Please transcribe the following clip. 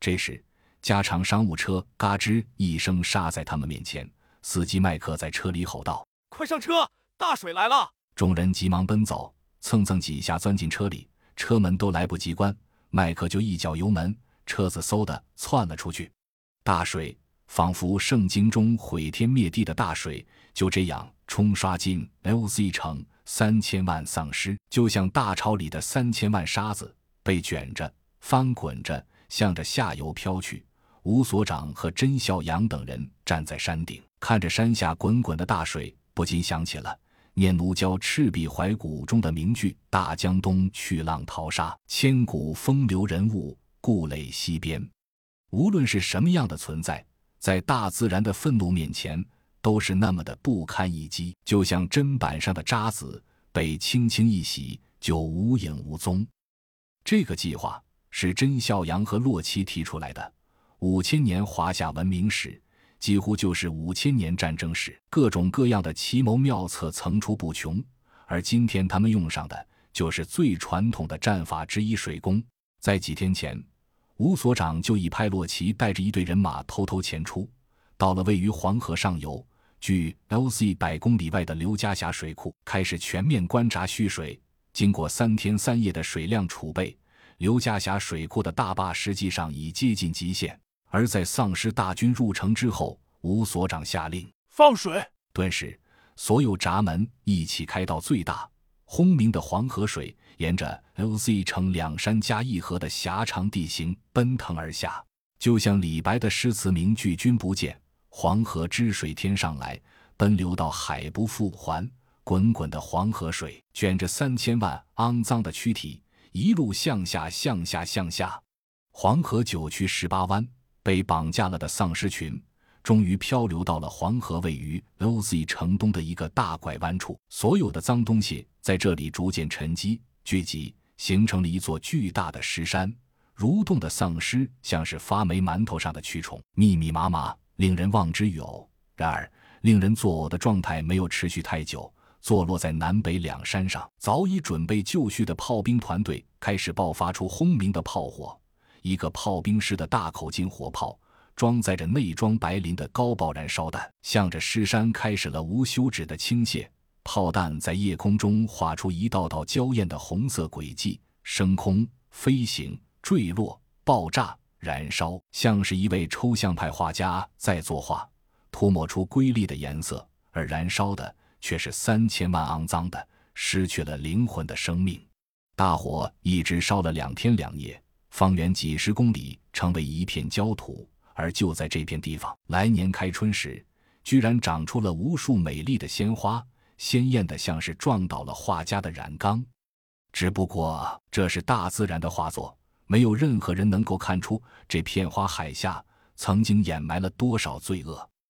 这时，加长商务车嘎吱一声刹在他们面前，司机麦克在车里吼道：“快上车，大水来了！”众人急忙奔走，蹭蹭几下钻进车里，车门都来不及关，麦克就一脚油门，车子嗖的窜了出去。大水仿佛圣经中毁天灭地的大水，就这样冲刷进 L.Z 城。三千万丧尸就像大潮里的三千万沙子，被卷着、翻滚着，向着下游飘去。吴所长和甄孝阳等人站在山顶，看着山下滚滚的大水，不禁想起了念奴娇《赤壁怀古》中的名句：“大江东去，浪淘沙，千古风流人物，故垒西边。”无论是什么样的存在，在大自然的愤怒面前。都是那么的不堪一击，就像砧板上的渣子被轻轻一洗就无影无踪。这个计划是甄孝阳和洛奇提出来的。五千年华夏文明史，几乎就是五千年战争史，各种各样的奇谋妙策层出不穷。而今天他们用上的，就是最传统的战法之一——水攻。在几天前，吴所长就已派洛奇带着一队人马偷偷潜出，到了位于黄河上游。距 L.C 百公里外的刘家峡水库开始全面观察蓄水。经过三天三夜的水量储备，刘家峡水库的大坝实际上已接近极限。而在丧尸大军入城之后，吴所长下令放水，顿时所有闸门一起开到最大，轰鸣的黄河水沿着 LZ 城两山加一河的狭长地形奔腾而下，就像李白的诗词名句“君不见”。黄河之水天上来，奔流到海不复还。滚滚的黄河水卷着三千万肮脏的躯体，一路向下，向下，向下。黄河九曲十八弯，被绑架了的丧尸群，终于漂流到了黄河位于 Loz 城东的一个大拐弯处。所有的脏东西在这里逐渐沉积、聚集，形成了一座巨大的石山。蠕动的丧尸像是发霉馒头上的蛆虫，密密麻麻。令人望之欲呕。然而，令人作呕的状态没有持续太久。坐落在南北两山上，早已准备就绪的炮兵团队开始爆发出轰鸣的炮火。一个炮兵师的大口径火炮，装载着内装白磷的高爆燃烧弹，向着尸山开始了无休止的倾泻。炮弹在夜空中画出一道道娇艳的红色轨迹，升空、飞行、坠落、爆炸。燃烧像是一位抽象派画家在作画，涂抹出瑰丽的颜色，而燃烧的却是三千万肮脏的、失去了灵魂的生命。大火一直烧了两天两夜，方圆几十公里成为一片焦土。而就在这片地方，来年开春时，居然长出了无数美丽的鲜花，鲜艳的像是撞倒了画家的染缸。只不过这是大自然的画作。没有任何人能够看出这片花海下曾经掩埋了多少罪恶。